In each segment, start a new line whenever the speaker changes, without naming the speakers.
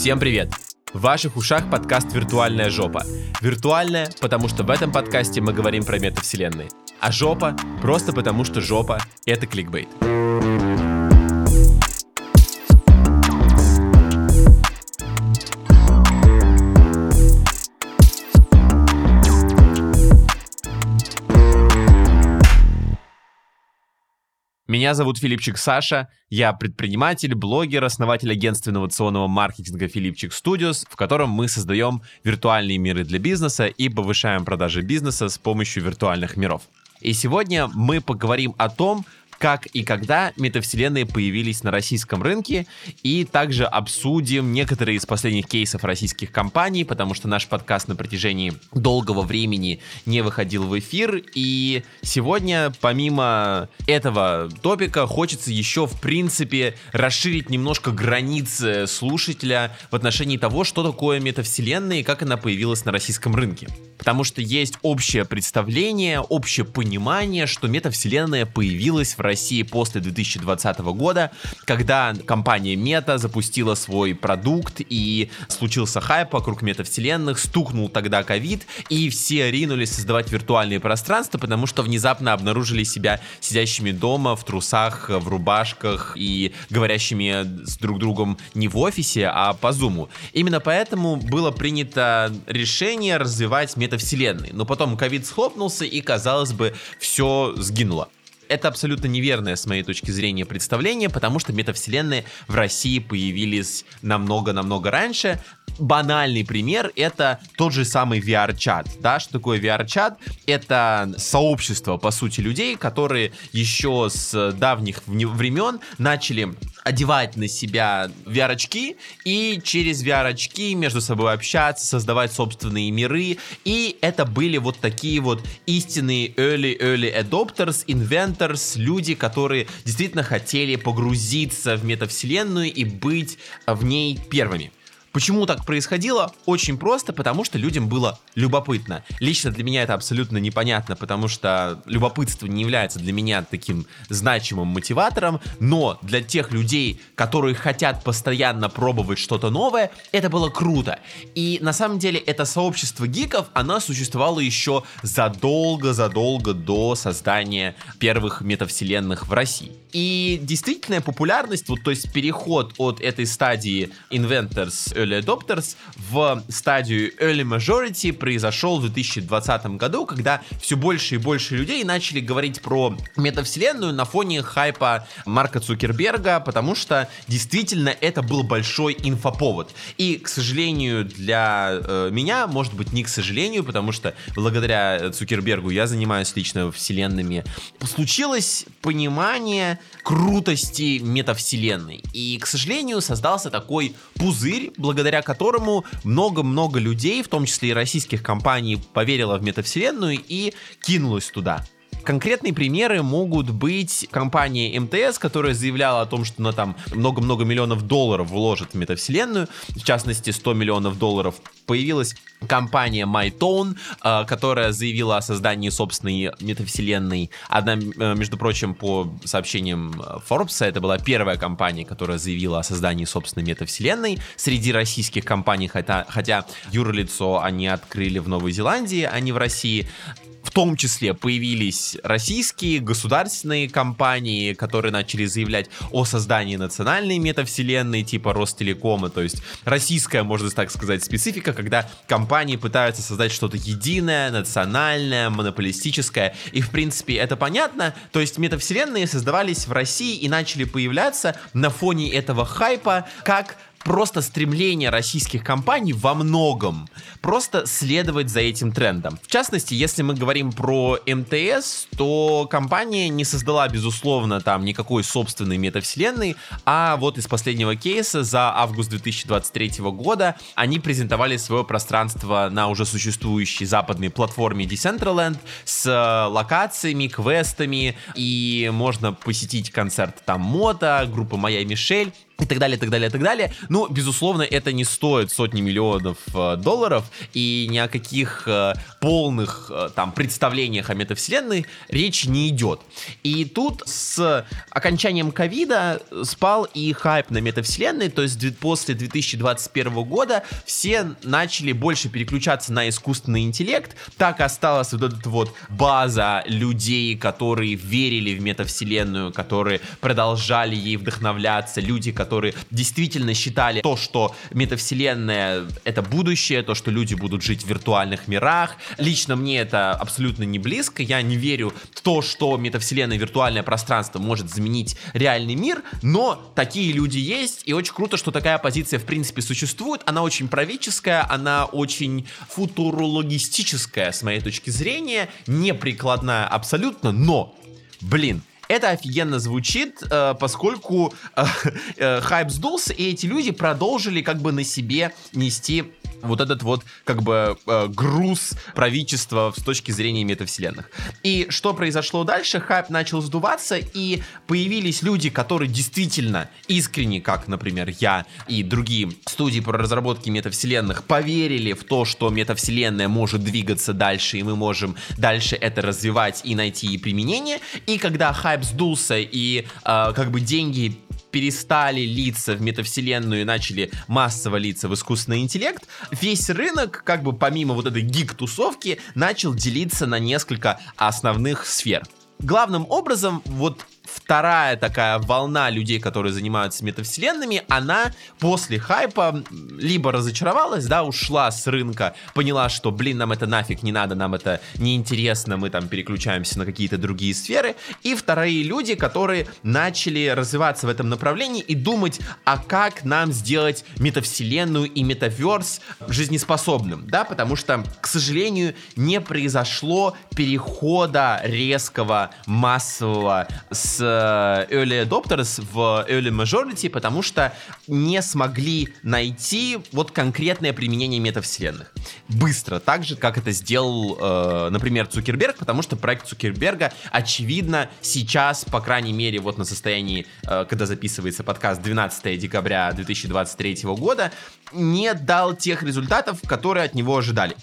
Всем привет! В ваших ушах подкаст «Виртуальная жопа». Виртуальная, потому что в этом подкасте мы говорим про метавселенные. А жопа просто потому, что жопа — это кликбейт. Меня зовут Филипчик Саша, я предприниматель, блогер, основатель агентства инновационного маркетинга Филипчик Studios, в котором мы создаем виртуальные миры для бизнеса и повышаем продажи бизнеса с помощью виртуальных миров. И сегодня мы поговорим о том, как и когда метавселенные появились на российском рынке, и также обсудим некоторые из последних кейсов российских компаний, потому что наш подкаст на протяжении долгого времени не выходил в эфир, и сегодня, помимо этого топика, хочется еще, в принципе, расширить немножко границы слушателя в отношении того, что такое метавселенная и как она появилась на российском рынке. Потому что есть общее представление, общее понимание, что метавселенная появилась в России после 2020 года, когда компания Мета запустила свой продукт и случился хайп вокруг метавселенных, стукнул тогда ковид, и все ринулись создавать виртуальные пространства, потому что внезапно обнаружили себя сидящими дома в трусах, в рубашках и говорящими с друг другом не в офисе, а по зуму. Именно поэтому было принято решение развивать метавселенные. Но потом ковид схлопнулся и, казалось бы, все сгинуло это абсолютно неверное с моей точки зрения представление, потому что метавселенные в России появились намного-намного раньше. Банальный пример — это тот же самый VR-чат. Да, что такое VR-чат? Это сообщество, по сути, людей, которые еще с давних времен начали одевать на себя VR-очки и через VR-очки между собой общаться, создавать собственные миры. И это были вот такие вот истинные early-early adopters, inventors, люди, которые действительно хотели погрузиться в метавселенную и быть в ней первыми. Почему так происходило? Очень просто, потому что людям было любопытно. Лично для меня это абсолютно непонятно, потому что любопытство не является для меня таким значимым мотиватором, но для тех людей, которые хотят постоянно пробовать что-то новое, это было круто. И на самом деле это сообщество гиков, оно существовало еще задолго-задолго до создания первых метавселенных в России. И действительная популярность, вот то есть переход от этой стадии Inventors Early Adopters в стадию Early Majority произошел в 2020 году, когда все больше и больше людей начали говорить про метавселенную на фоне хайпа Марка Цукерберга, потому что действительно это был большой инфоповод. И, к сожалению, для э, меня, может быть, не к сожалению, потому что благодаря Цукербергу я занимаюсь лично вселенными, случилось понимание крутости метавселенной. И, к сожалению, создался такой пузырь, благодаря которому много-много людей, в том числе и российских компаний, поверило в метавселенную и кинулось туда. Конкретные примеры могут быть компания МТС, которая заявляла о том, что она там много-много миллионов долларов вложит в метавселенную, в частности 100 миллионов долларов. Появилась компания MyTone, э, которая заявила о создании собственной метавселенной. Одна, э, между прочим, по сообщениям Forbes, это была первая компания, которая заявила о создании собственной метавселенной среди российских компаний, хотя, хотя юрлицо они открыли в Новой Зеландии, а не в России. В том числе появились российские государственные компании, которые начали заявлять о создании национальной метавселенной типа Ростелекома. То есть российская, можно так сказать, специфика, когда компании пытаются создать что-то единое, национальное, монополистическое. И в принципе это понятно. То есть метавселенные создавались в России и начали появляться на фоне этого хайпа как просто стремление российских компаний во многом просто следовать за этим трендом. В частности, если мы говорим про МТС, то компания не создала, безусловно, там никакой собственной метавселенной, а вот из последнего кейса за август 2023 года они презентовали свое пространство на уже существующей западной платформе Decentraland с локациями, квестами, и можно посетить концерт там Мота, группа Моя Мишель, и так далее, и так далее, и так далее. Ну, безусловно, это не стоит сотни миллионов э, долларов, и ни о каких э, полных э, там представлениях о метавселенной речь не идет. И тут с окончанием ковида спал и хайп на метавселенной, то есть после 2021 года все начали больше переключаться на искусственный интеллект, так осталась вот эта вот база людей, которые верили в метавселенную, которые продолжали ей вдохновляться, люди, которые которые действительно считали то, что метавселенная — это будущее, то, что люди будут жить в виртуальных мирах. Лично мне это абсолютно не близко. Я не верю в то, что метавселенная, виртуальное пространство может заменить реальный мир, но такие люди есть, и очень круто, что такая позиция в принципе существует. Она очень правительская, она очень футурологистическая с моей точки зрения, не прикладная абсолютно, но Блин, это офигенно звучит, э, поскольку э, э, хайп сдулся, и эти люди продолжили как бы на себе нести вот этот вот как бы э, груз правительства с точки зрения метавселенных. И что произошло дальше? Хайп начал сдуваться, и появились люди, которые действительно искренне, как, например, я и другие студии по разработке метавселенных, поверили в то, что метавселенная может двигаться дальше, и мы можем дальше это развивать и найти применение. И когда хайп сдулся, и э, как бы деньги перестали литься в метавселенную и начали массово литься в искусственный интеллект, весь рынок, как бы помимо вот этой гик-тусовки, начал делиться на несколько основных сфер. Главным образом, вот вторая такая волна людей, которые занимаются метавселенными, она после хайпа либо разочаровалась, да, ушла с рынка, поняла, что, блин, нам это нафиг не надо, нам это неинтересно, мы там переключаемся на какие-то другие сферы. И вторые люди, которые начали развиваться в этом направлении и думать, а как нам сделать метавселенную и метаверс жизнеспособным, да, потому что, к сожалению, не произошло перехода резкого, массового с Э, early adopters в early majority, потому что не смогли найти вот конкретное применение метавселенных. Быстро, так же, как это сделал, э, например, Цукерберг, потому что проект Цукерберга, очевидно, сейчас, по крайней мере, вот на состоянии, э, когда записывается подкаст 12 декабря 2023 года, не дал тех результатов, которые от него ожидали.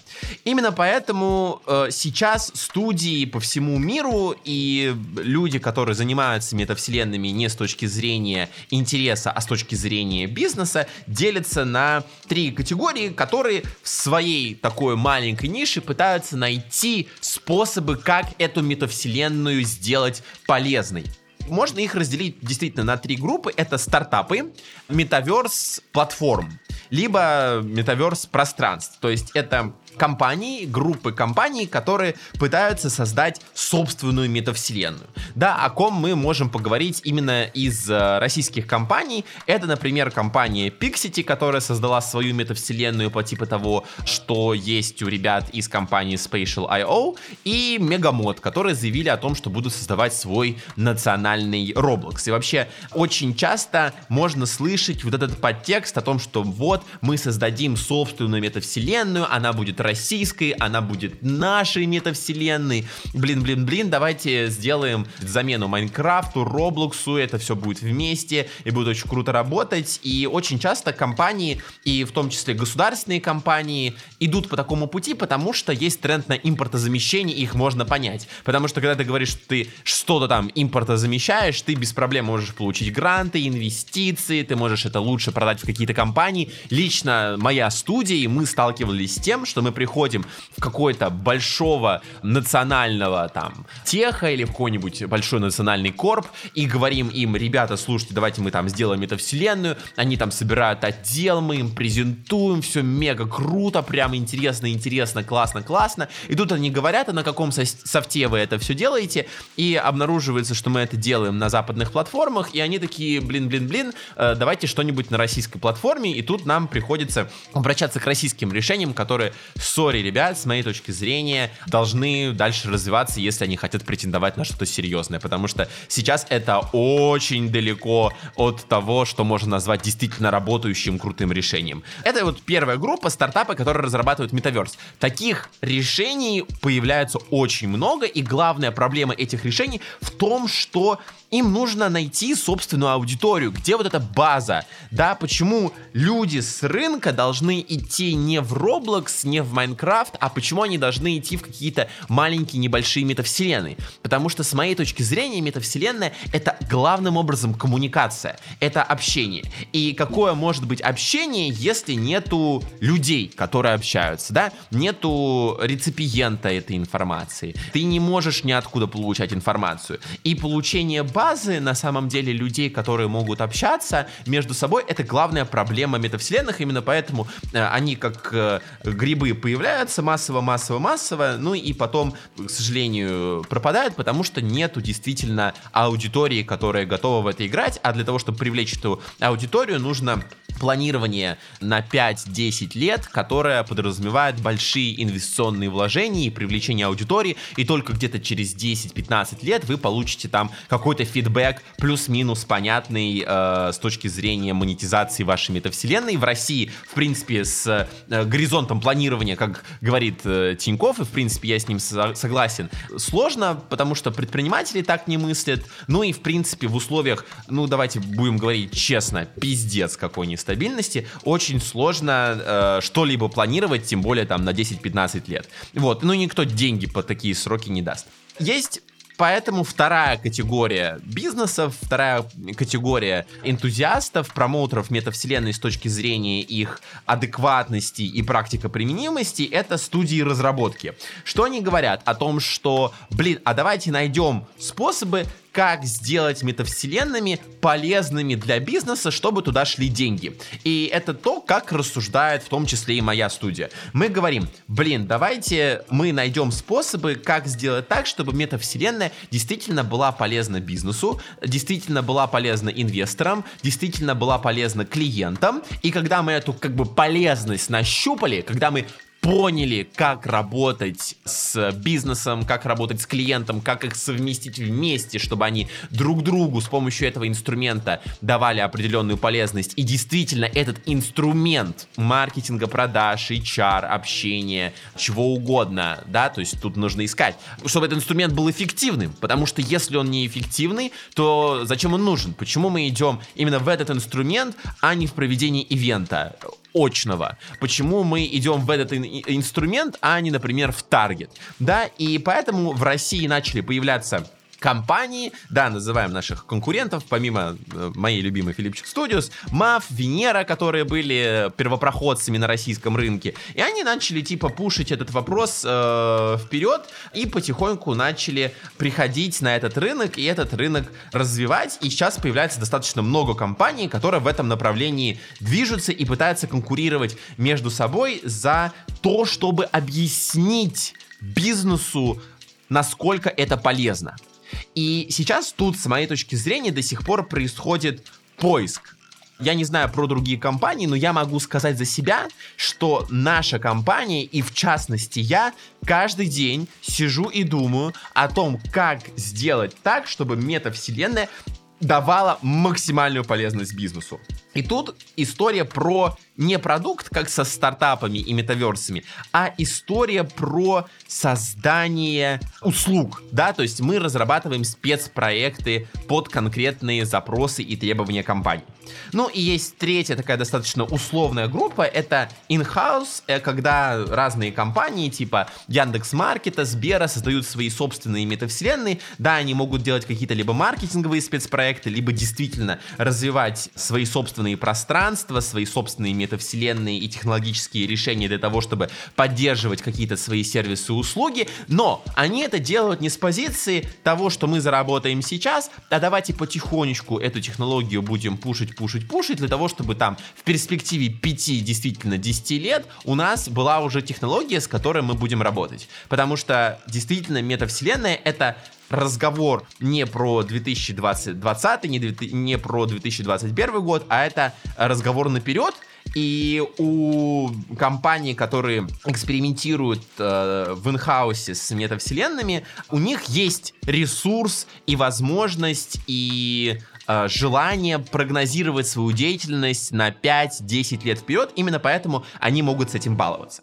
Именно поэтому сейчас студии по всему миру и люди, которые занимаются метавселенными не с точки зрения интереса, а с точки зрения бизнеса, делятся на три категории, которые в своей такой маленькой нише пытаются найти способы, как эту метавселенную сделать полезной можно их разделить действительно на три группы. Это стартапы, метаверс платформ либо метаверс пространств. То есть это компании, группы компаний, которые пытаются создать собственную метавселенную. Да, о ком мы можем поговорить именно из э, российских компаний. Это, например, компания Pixity, которая создала свою метавселенную по типу того, что есть у ребят из компании Spatial.io, и Megamod, которые заявили о том, что будут создавать свой национальный Roblox. И вообще, очень часто можно слышать вот этот подтекст о том, что вот мы создадим собственную метавселенную, она будет российской, она будет нашей метавселенной. Блин, блин, блин, давайте сделаем замену Майнкрафту, Роблоксу, это все будет вместе и будет очень круто работать. И очень часто компании, и в том числе государственные компании, идут по такому пути, потому что есть тренд на импортозамещение, и их можно понять. Потому что когда ты говоришь, что ты что-то там импортозамещаешь, ты без проблем можешь получить гранты, инвестиции, ты можешь это лучше продать в какие-то компании. Лично моя студия, и мы сталкивались с тем, что мы приходим в какой-то большого национального там теха или в какой-нибудь большой национальный корп и говорим им, ребята, слушайте, давайте мы там сделаем это вселенную, они там собирают отдел, мы им презентуем, все мега круто, прям интересно, интересно, классно, классно. И тут они говорят, а на каком софте вы это все делаете, и обнаруживается, что мы это делаем на западных платформах, и они такие, блин, блин, блин, э, давайте что-нибудь на российской платформе, и тут нам приходится обращаться к российским решениям, которые сори, ребят, с моей точки зрения, должны дальше развиваться, если они хотят претендовать на что-то серьезное, потому что сейчас это очень далеко от того, что можно назвать действительно работающим крутым решением. Это вот первая группа стартапа, которые разрабатывают метаверс. Таких решений появляется очень много, и главная проблема этих решений в том, что им нужно найти собственную аудиторию, где вот эта база, да, почему люди с рынка должны идти не в Roblox, не в Minecraft, а почему они должны идти в какие-то маленькие небольшие метавселенные, потому что с моей точки зрения метавселенная это главным образом коммуникация, это общение, и какое может быть общение, если нету людей, которые общаются, да, нету реципиента этой информации, ты не можешь ниоткуда получать информацию, и получение базы, на самом деле, людей, которые могут общаться между собой, это главная проблема метавселенных, именно поэтому э, они как э, грибы появляются массово, массово, массово, ну и потом, к сожалению, пропадают, потому что нету действительно аудитории, которая готова в это играть, а для того, чтобы привлечь эту аудиторию, нужно планирование на 5-10 лет, которое подразумевает большие инвестиционные вложения и привлечение аудитории, и только где-то через 10-15 лет вы получите там какой-то фидбэк плюс-минус понятный э, с точки зрения монетизации вашей метавселенной. В России, в принципе, с э, горизонтом планирования, как говорит э, Тиньков, и в принципе я с ним со- согласен, сложно, потому что предприниматели так не мыслят, ну и в принципе в условиях, ну давайте будем говорить честно, пиздец какой нибудь стабильности, очень сложно э, что-либо планировать, тем более там на 10-15 лет. Вот, ну никто деньги по такие сроки не даст. Есть Поэтому вторая категория бизнесов, вторая категория энтузиастов, промоутеров метавселенной с точки зрения их адекватности и практика применимости, это студии разработки. Что они говорят? О том, что, блин, а давайте найдем способы, как сделать метавселенными полезными для бизнеса, чтобы туда шли деньги. И это то, как рассуждает в том числе и моя студия. Мы говорим, блин, давайте мы найдем способы, как сделать так, чтобы метавселенная действительно была полезна бизнесу, действительно была полезна инвесторам, действительно была полезна клиентам. И когда мы эту как бы полезность нащупали, когда мы поняли, как работать с бизнесом, как работать с клиентом, как их совместить вместе, чтобы они друг другу с помощью этого инструмента давали определенную полезность. И действительно, этот инструмент маркетинга, продаж, HR, общения, чего угодно, да, то есть тут нужно искать, чтобы этот инструмент был эффективным, потому что если он не эффективный, то зачем он нужен? Почему мы идем именно в этот инструмент, а не в проведении ивента? очного. Почему мы идем в этот инструмент, а не, например, в таргет. Да, и поэтому в России начали появляться компании, да, называем наших конкурентов, помимо э, моей любимой Philipchik Studios, MAF, Венера, которые были первопроходцами на российском рынке, и они начали типа пушить этот вопрос э, вперед и потихоньку начали приходить на этот рынок и этот рынок развивать, и сейчас появляется достаточно много компаний, которые в этом направлении движутся и пытаются конкурировать между собой за то, чтобы объяснить бизнесу, насколько это полезно. И сейчас тут, с моей точки зрения, до сих пор происходит поиск. Я не знаю про другие компании, но я могу сказать за себя, что наша компания, и в частности я, каждый день сижу и думаю о том, как сделать так, чтобы метавселенная давала максимальную полезность бизнесу. И тут история про не продукт, как со стартапами и метаверсами, а история про создание услуг, да, то есть мы разрабатываем спецпроекты под конкретные запросы и требования компании. Ну и есть третья такая достаточно условная группа, это in-house, э, когда разные компании типа Яндекс Маркета, Сбера создают свои собственные метавселенные, да, они могут делать какие-то либо маркетинговые спецпроекты, либо действительно развивать свои собственные пространства, свои собственные метавселенные и технологические решения для того, чтобы поддерживать какие-то свои сервисы и услуги, но они это делают не с позиции того, что мы заработаем сейчас, а давайте потихонечку эту технологию будем пушить, пушить, пушить, для того, чтобы там в перспективе 5, действительно 10 лет у нас была уже технология, с которой мы будем работать. Потому что действительно метавселенная это разговор не про 2020, 20, не, не про 2021 год, а это разговор наперед, И у компаний, которые экспериментируют э, в инхаусе с метавселенными, у них есть ресурс и возможность и э, желание прогнозировать свою деятельность на 5-10 лет вперед. Именно поэтому они могут с этим баловаться.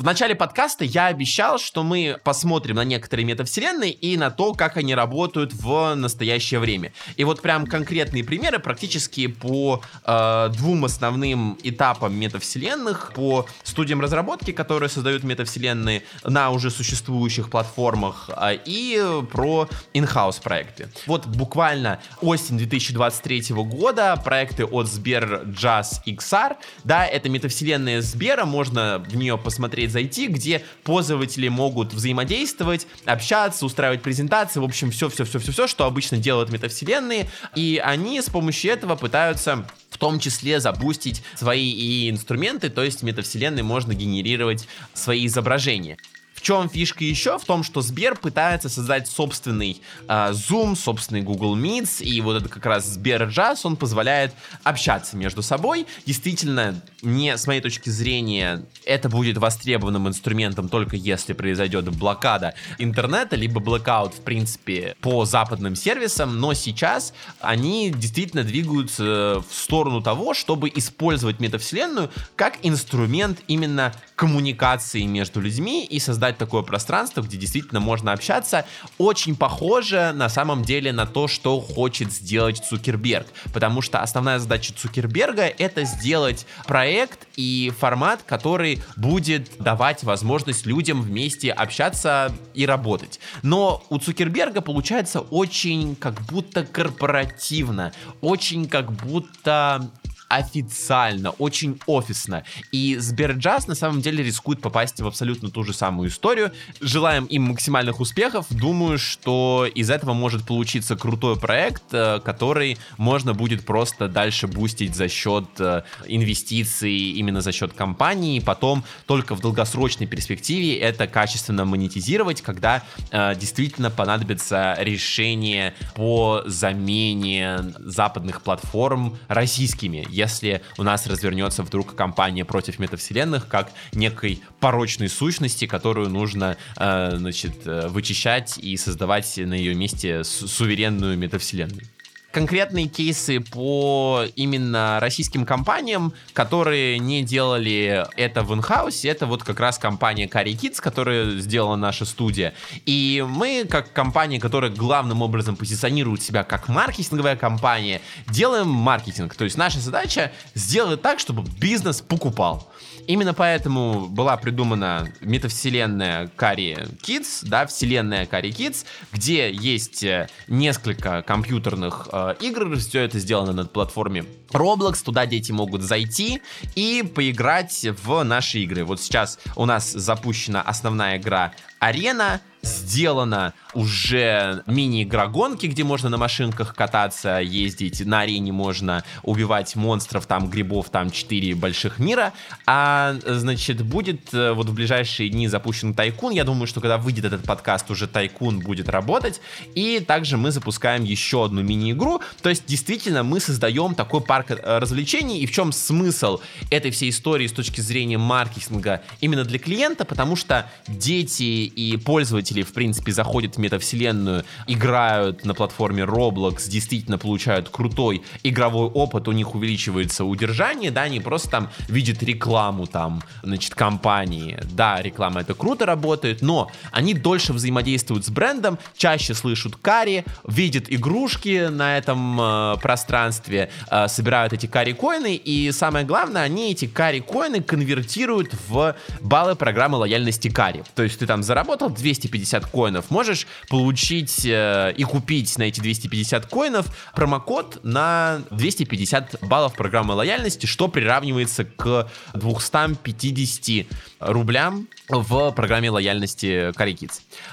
В начале подкаста я обещал, что мы посмотрим на некоторые метавселенные и на то, как они работают в настоящее время. И вот прям конкретные примеры практически по э, двум основным этапам метавселенных, по студиям разработки, которые создают метавселенные на уже существующих платформах, э, и про in-house проекты. Вот буквально осень 2023 года проекты от Сбер Jazz XR, да, это метавселенная Сбера, можно в нее посмотреть зайти, где пользователи могут взаимодействовать, общаться, устраивать презентации, в общем, все-все-все-все-все, что обычно делают метавселенные, и они с помощью этого пытаются в том числе запустить свои и инструменты, то есть метавселенной можно генерировать свои изображения. Чем фишка еще? В том, что Сбер пытается создать собственный э, Zoom, собственный Google Meets, и вот это как раз Сбер Jazz, он позволяет общаться между собой. Действительно, не, с моей точки зрения, это будет востребованным инструментом только если произойдет блокада интернета, либо блокаут, в принципе, по западным сервисам, но сейчас они действительно двигаются в сторону того, чтобы использовать метавселенную как инструмент именно коммуникации между людьми и создать создать такое пространство, где действительно можно общаться, очень похоже на самом деле на то, что хочет сделать Цукерберг. Потому что основная задача Цукерберга это сделать проект и формат, который будет давать возможность людям вместе общаться и работать. Но у Цукерберга получается очень как будто корпоративно, очень как будто официально, очень офисно. И Сберджаз на самом деле рискует попасть в абсолютно ту же самую историю. Желаем им максимальных успехов. Думаю, что из этого может получиться крутой проект, э, который можно будет просто дальше бустить за счет э, инвестиций, именно за счет компании. И потом только в долгосрочной перспективе это качественно монетизировать, когда э, действительно понадобится решение по замене западных платформ российскими если у нас развернется вдруг компания против метавселенных как некой порочной сущности, которую нужно, э, значит, э, вычищать и создавать на ее месте суверенную метавселенную конкретные кейсы по именно российским компаниям, которые не делали это в инхаусе, это вот как раз компания Carry Kids, которая сделала наша студия. И мы, как компания, которая главным образом позиционирует себя как маркетинговая компания, делаем маркетинг. То есть наша задача сделать так, чтобы бизнес покупал. Именно поэтому была придумана метавселенная Carry Kids, да, вселенная Carry Kids, где есть э, несколько компьютерных э, игр, все это сделано на платформе Roblox, туда дети могут зайти и поиграть в наши игры. Вот сейчас у нас запущена основная игра Арена, сделана уже мини-игра гонки, где можно на машинках кататься, ездить. На арене можно убивать монстров, там грибов, там 4 больших мира. А, значит, будет э, вот в ближайшие дни запущен Тайкун. Я думаю, что когда выйдет этот подкаст, уже Тайкун будет работать. И также мы запускаем еще одну мини-игру. То есть, действительно, мы создаем такой парк э, развлечений. И в чем смысл этой всей истории с точки зрения маркетинга именно для клиента? Потому что дети и пользователи, в принципе, заходят в метавселенную, играют на платформе Roblox, действительно получают крутой игровой опыт, у них увеличивается удержание, да, они просто там видят рекламу там, значит, компании. Да, реклама это круто работает, но они дольше взаимодействуют с брендом, чаще слышат кари, видят игрушки на этом э, пространстве, э, собирают эти кари-коины, и самое главное, они эти кари-коины конвертируют в баллы программы лояльности кари. То есть ты там заработал 250 коинов, можешь получить э, и купить на эти 250 коинов промокод на 250 баллов программы лояльности, что приравнивается к 250 рублям в программе лояльности Curry.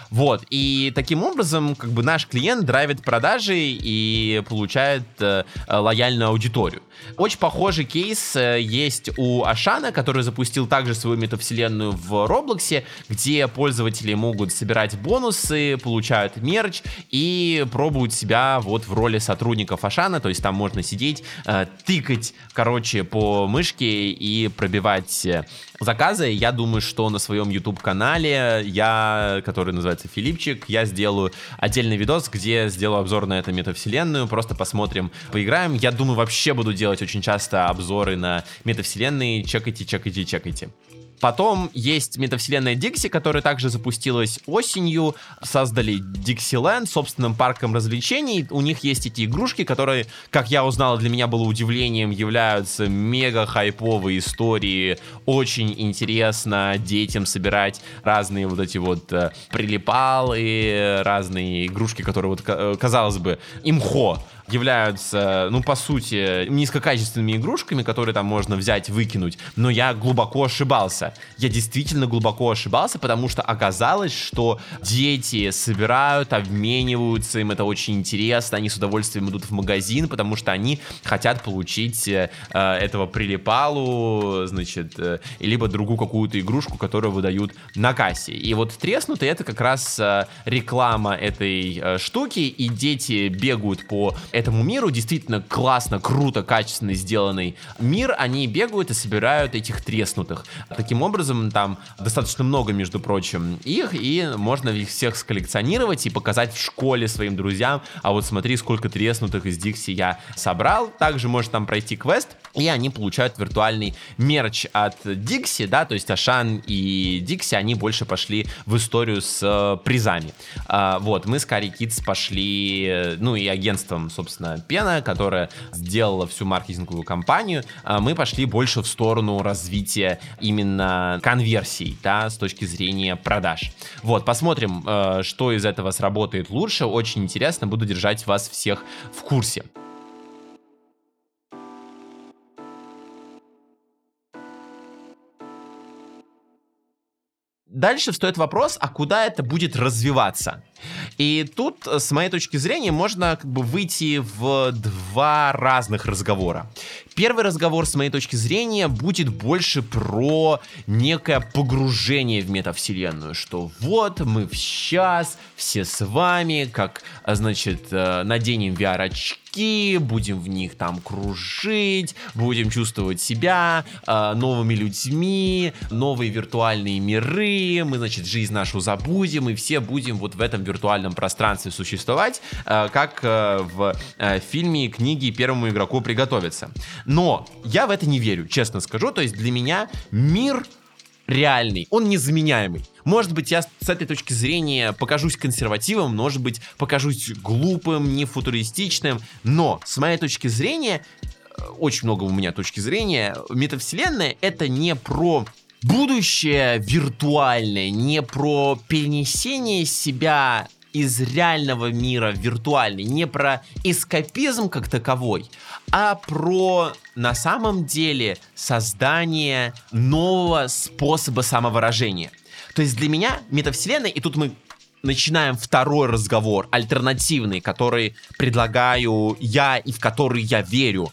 Вот, и таким образом, как бы наш клиент драйвит продажи и получает э, лояльную аудиторию. Очень похожий кейс э, есть у Ашана, который запустил также свою метавселенную в Роблоксе, где пользователи могут собирать собирать бонусы, получают мерч и пробуют себя вот в роли сотрудников Ашана, то есть там можно сидеть, э, тыкать, короче, по мышке и пробивать э, заказы. Я думаю, что на своем YouTube-канале я, который называется Филипчик, я сделаю отдельный видос, где сделаю обзор на эту метавселенную, просто посмотрим, поиграем. Я думаю, вообще буду делать очень часто обзоры на метавселенные. Чекайте, чекайте, чекайте. Потом есть метавселенная Dixie, которая также запустилась осенью. Создали Dixieland собственным парком развлечений. У них есть эти игрушки, которые, как я узнал, для меня было удивлением, являются мега хайповые истории. Очень интересно детям собирать разные вот эти вот э, прилипалы, разные игрушки, которые вот, э, казалось бы, имхо являются, ну, по сути, низкокачественными игрушками, которые там можно взять, выкинуть, но я глубоко ошибался. Я действительно глубоко ошибался, потому что оказалось, что дети собирают, обмениваются, им это очень интересно, они с удовольствием идут в магазин, потому что они хотят получить э, этого прилипалу, значит, э, либо другую какую-то игрушку, которую выдают на кассе. И вот треснутый это как раз э, реклама этой э, штуки, и дети бегают по этому миру, действительно классно, круто, качественно сделанный мир, они бегают и собирают этих треснутых. Таким образом, там достаточно много, между прочим, их, и можно их всех сколлекционировать и показать в школе своим друзьям, а вот смотри, сколько треснутых из Дикси я собрал. Также можно там пройти квест, и они получают виртуальный мерч от Дикси, да, то есть Ашан и Дикси, они больше пошли в историю с э, призами. А, вот, мы с Кари Kids пошли, э, ну и агентством, собственно, Пена, которая сделала всю маркетинговую кампанию, а мы пошли больше в сторону развития именно конверсий, да, с точки зрения продаж. Вот, посмотрим, э, что из этого сработает лучше. Очень интересно, буду держать вас всех в курсе. Дальше встает вопрос, а куда это будет развиваться? И тут, э, с моей точки зрения, можно как бы выйти в два разных разговора. Первый разговор, с моей точки зрения, будет больше про некое погружение в метавселенную, что вот мы сейчас все с вами, как, э, значит, э, наденем VR-очки, будем в них там кружить, будем чувствовать себя новыми людьми, новые виртуальные миры, мы, значит, жизнь нашу забудем, и все будем вот в этом виртуальном пространстве существовать, э, как э, в э, фильме и книге «Первому игроку приготовиться». Но я в это не верю, честно скажу. То есть для меня мир реальный, он незаменяемый. Может быть, я с этой точки зрения покажусь консервативом, может быть, покажусь глупым, не футуристичным, но с моей точки зрения, очень много у меня точки зрения, метавселенная это не про будущее виртуальное, не про перенесение себя из реального мира в виртуальный, не про эскапизм как таковой, а про на самом деле создание нового способа самовыражения. То есть для меня метавселенная, и тут мы начинаем второй разговор, альтернативный, который предлагаю я и в который я верю.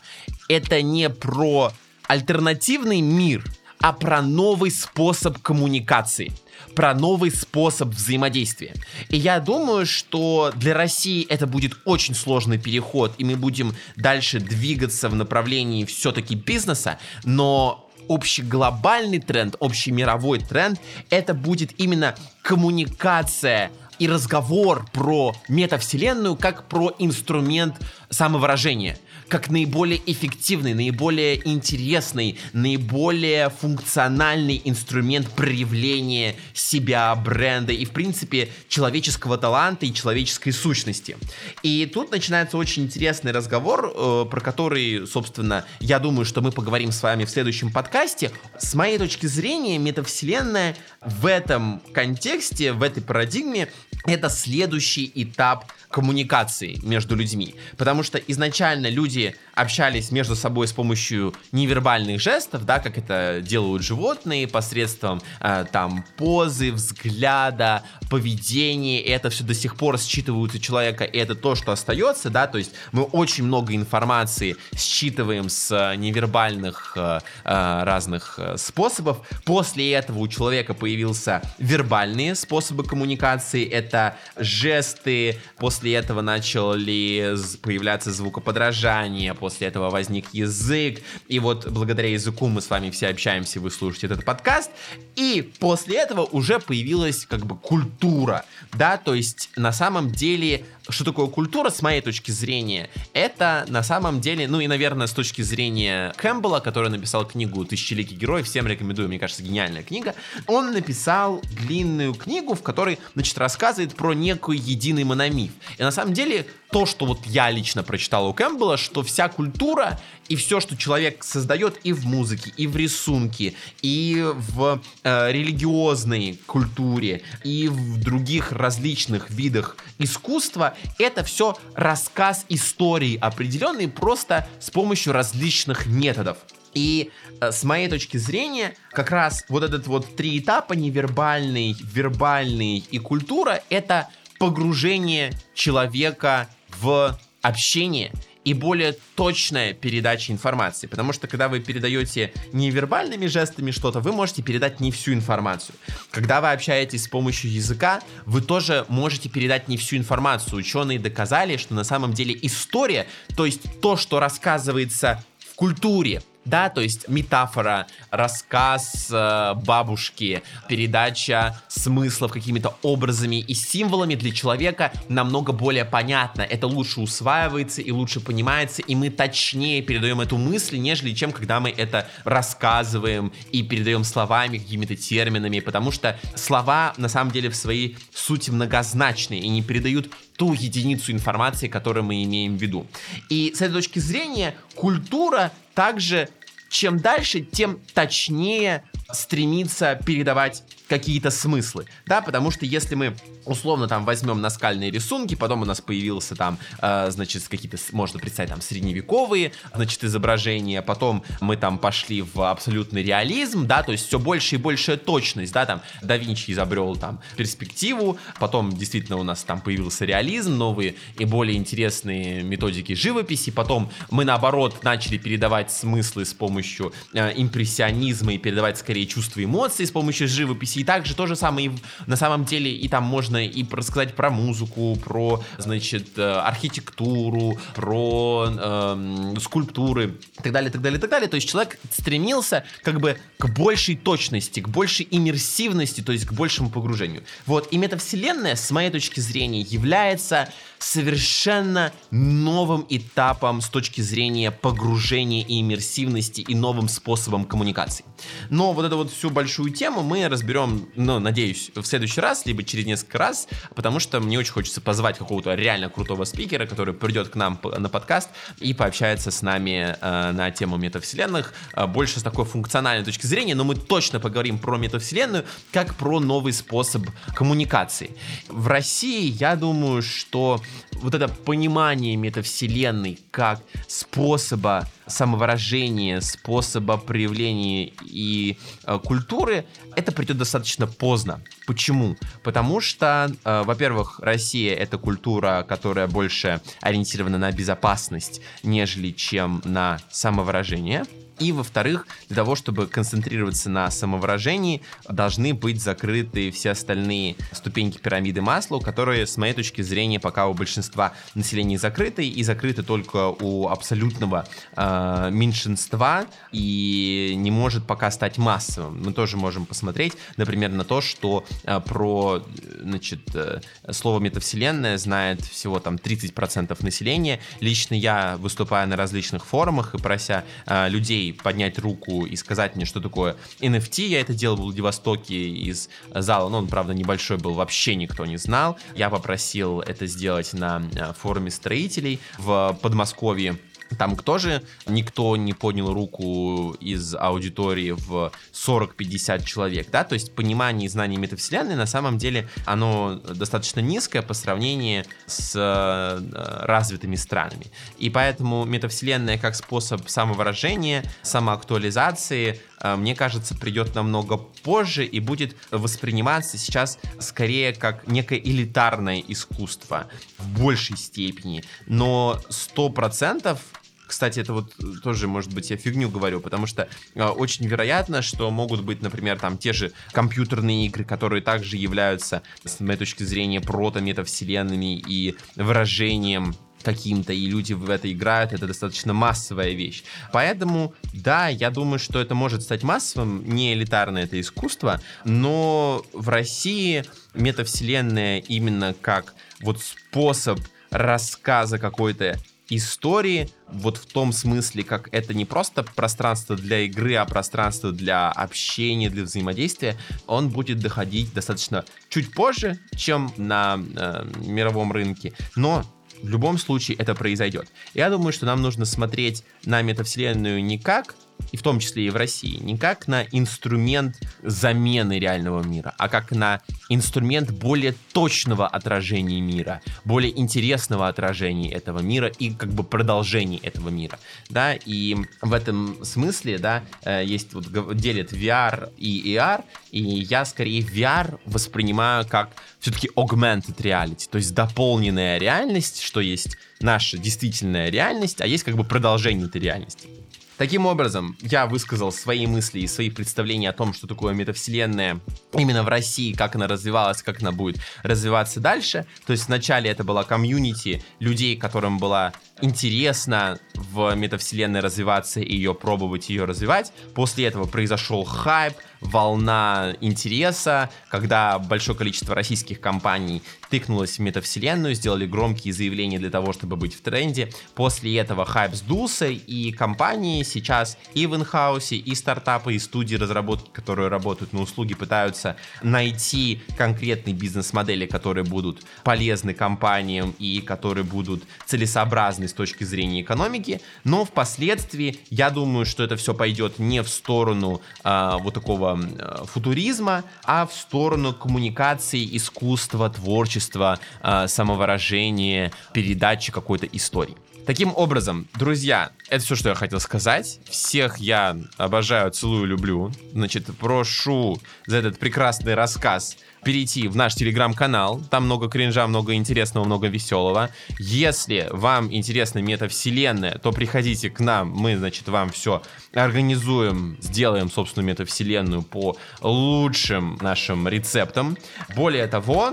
Это не про альтернативный мир, а про новый способ коммуникации, про новый способ взаимодействия. И я думаю, что для России это будет очень сложный переход, и мы будем дальше двигаться в направлении все-таки бизнеса, но общеглобальный тренд, общий мировой тренд, это будет именно коммуникация и разговор про метавселенную как про инструмент самовыражения как наиболее эффективный, наиболее интересный, наиболее функциональный инструмент проявления себя, бренда и, в принципе, человеческого таланта и человеческой сущности. И тут начинается очень интересный разговор, э, про который, собственно, я думаю, что мы поговорим с вами в следующем подкасте. С моей точки зрения, метавселенная в этом контексте, в этой парадигме это следующий этап коммуникации между людьми. Потому что изначально люди общались между собой с помощью невербальных жестов, да, как это делают животные, посредством э, там позы, взгляда, поведения. Это все до сих пор считывают у человека, и это то, что остается, да, то есть мы очень много информации считываем с невербальных э, э, разных э, способов. После этого у человека появился вербальные способы коммуникации, это жесты, после после этого начали появляться звукоподражания, после этого возник язык, и вот благодаря языку мы с вами все общаемся, вы слушаете этот подкаст, и после этого уже появилась как бы культура, да, то есть на самом деле что такое культура, с моей точки зрения, это на самом деле, ну и, наверное, с точки зрения Кэмпбелла, который написал книгу «Тысячеликий герой», всем рекомендую, мне кажется, гениальная книга, он написал длинную книгу, в которой, значит, рассказывает про некий единый мономиф. И на самом деле то, что вот я лично прочитал у Кэмпбелла, что вся культура и все, что человек создает и в музыке, и в рисунке, и в э, религиозной культуре, и в других различных видах искусства, это все рассказ истории определенный просто с помощью различных методов. И э, с моей точки зрения, как раз вот этот вот три этапа, невербальный, вербальный и культура, это погружение человека в общение и более точная передача информации. Потому что когда вы передаете невербальными жестами что-то, вы можете передать не всю информацию. Когда вы общаетесь с помощью языка, вы тоже можете передать не всю информацию. Ученые доказали, что на самом деле история, то есть то, что рассказывается в культуре, да, то есть метафора, рассказ э, бабушки, передача смыслов какими-то образами и символами для человека намного более понятно. Это лучше усваивается и лучше понимается, и мы точнее передаем эту мысль, нежели чем когда мы это рассказываем и передаем словами, какими-то терминами, потому что слова на самом деле в своей сути многозначные и не передают ту единицу информации, которую мы имеем в виду. И с этой точки зрения культура также чем дальше, тем точнее стремится передавать какие-то смыслы, да, потому что если мы условно там возьмем наскальные рисунки, потом у нас появился там, э, значит, какие-то, можно представить, там, средневековые, значит, изображения, потом мы там пошли в абсолютный реализм, да, то есть все больше и большая точность, да, там, да Винчи изобрел там перспективу, потом действительно у нас там появился реализм, новые и более интересные методики живописи, потом мы наоборот начали передавать смыслы с помощью э, импрессионизма и передавать скорее чувства и эмоции с помощью живописи, и также то же самое и на самом деле и там можно и рассказать про музыку, про, значит, э, архитектуру, про э, скульптуры и так далее, так далее, так далее. То есть человек стремился как бы к большей точности, к большей иммерсивности, то есть к большему погружению. Вот, и метавселенная, с моей точки зрения, является совершенно новым этапом с точки зрения погружения и иммерсивности и новым способом коммуникации. Но вот эту вот всю большую тему мы разберем, ну, надеюсь, в следующий раз, либо через несколько раз, потому что мне очень хочется позвать какого-то реально крутого спикера, который придет к нам на подкаст и пообщается с нами э, на тему метавселенных, э, больше с такой функциональной точки зрения, но мы точно поговорим про метавселенную как про новый способ коммуникации. В России, я думаю, что вот это понимание метавселенной как способа самовыражения, способа проявления и э, культуры, это придет достаточно поздно. Почему? Потому что, э, во-первых, Россия это культура, которая больше ориентирована на безопасность, нежели чем на самовыражение. И, во-вторых, для того, чтобы концентрироваться на самовыражении, должны быть закрыты все остальные ступеньки пирамиды масла, которые, с моей точки зрения, пока у большинства населения закрыты, и закрыты только у абсолютного э, меньшинства, и не может пока стать массовым. Мы тоже можем посмотреть, например, на то, что э, про значит, э, слово метавселенная знает всего там 30% населения. Лично я выступаю на различных форумах и прося э, людей людей поднять руку и сказать мне, что такое NFT. Я это делал в Владивостоке из зала, но он, правда, небольшой был, вообще никто не знал. Я попросил это сделать на э, форуме строителей в Подмосковье Там тоже никто не поднял руку из аудитории в 40-50 человек, да, то есть понимание и знание метавселенной на самом деле оно достаточно низкое по сравнению с э, развитыми странами. И поэтому метавселенная как способ самовыражения, самоактуализации, э, мне кажется, придет намного позже и будет восприниматься сейчас скорее как некое элитарное искусство в большей степени. Но сто процентов кстати, это вот тоже, может быть, я фигню говорю, потому что э, очень вероятно, что могут быть, например, там те же компьютерные игры, которые также являются, с моей точки зрения, прото-метавселенными и выражением каким-то, и люди в это играют, это достаточно массовая вещь. Поэтому, да, я думаю, что это может стать массовым, не элитарное это искусство, но в России метавселенная именно как вот способ рассказа какой-то истории вот в том смысле, как это не просто пространство для игры, а пространство для общения, для взаимодействия, он будет доходить достаточно чуть позже, чем на э, мировом рынке. Но в любом случае это произойдет. Я думаю, что нам нужно смотреть на метавселенную не как и в том числе и в России, не как на инструмент замены реального мира, а как на инструмент более точного отражения мира, более интересного отражения этого мира и как бы продолжения этого мира, да, и в этом смысле, да, э, есть вот делят VR и AR, и я скорее VR воспринимаю как все-таки augmented reality, то есть дополненная реальность, что есть наша действительная реальность, а есть как бы продолжение этой реальности. Таким образом, я высказал свои мысли и свои представления о том, что такое метавселенная именно в России, как она развивалась, как она будет развиваться дальше. То есть вначале это была комьюнити людей, которым было интересно в метавселенной развиваться и ее пробовать, ее развивать. После этого произошел хайп, волна интереса, когда большое количество российских компаний тыкнулось в метавселенную, сделали громкие заявления для того, чтобы быть в тренде. После этого хайп сдулся, и компании сейчас и в инхаусе, и стартапы, и студии разработки, которые работают на услуги, пытаются найти конкретные бизнес-модели, которые будут полезны компаниям и которые будут целесообразны с точки зрения экономики. Но впоследствии я думаю, что это все пойдет не в сторону э, вот такого э, футуризма, а в сторону коммуникации, искусства, творчества, э, самовыражения, передачи какой-то истории. Таким образом, друзья, это все, что я хотел сказать. Всех я обожаю, целую, люблю. Значит, прошу за этот прекрасный рассказ перейти в наш телеграм-канал. Там много кринжа, много интересного, много веселого. Если вам интересна метавселенная, то приходите к нам. Мы, значит, вам все организуем, сделаем собственную метавселенную по лучшим нашим рецептам. Более того,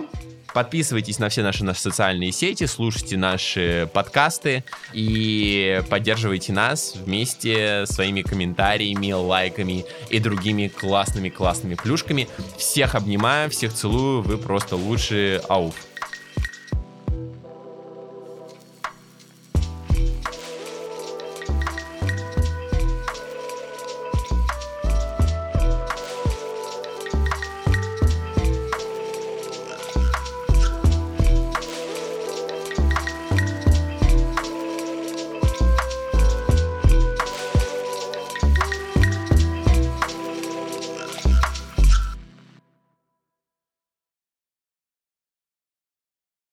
Подписывайтесь на все наши, наши социальные сети, слушайте наши подкасты и поддерживайте нас вместе своими комментариями, лайками и другими классными-классными плюшками. Всех обнимаю, всех целую, вы просто лучшие. Ауф.